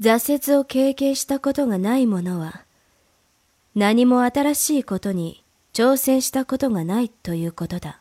挫折を経験したことがない者は、何も新しいことに挑戦したことがないということだ。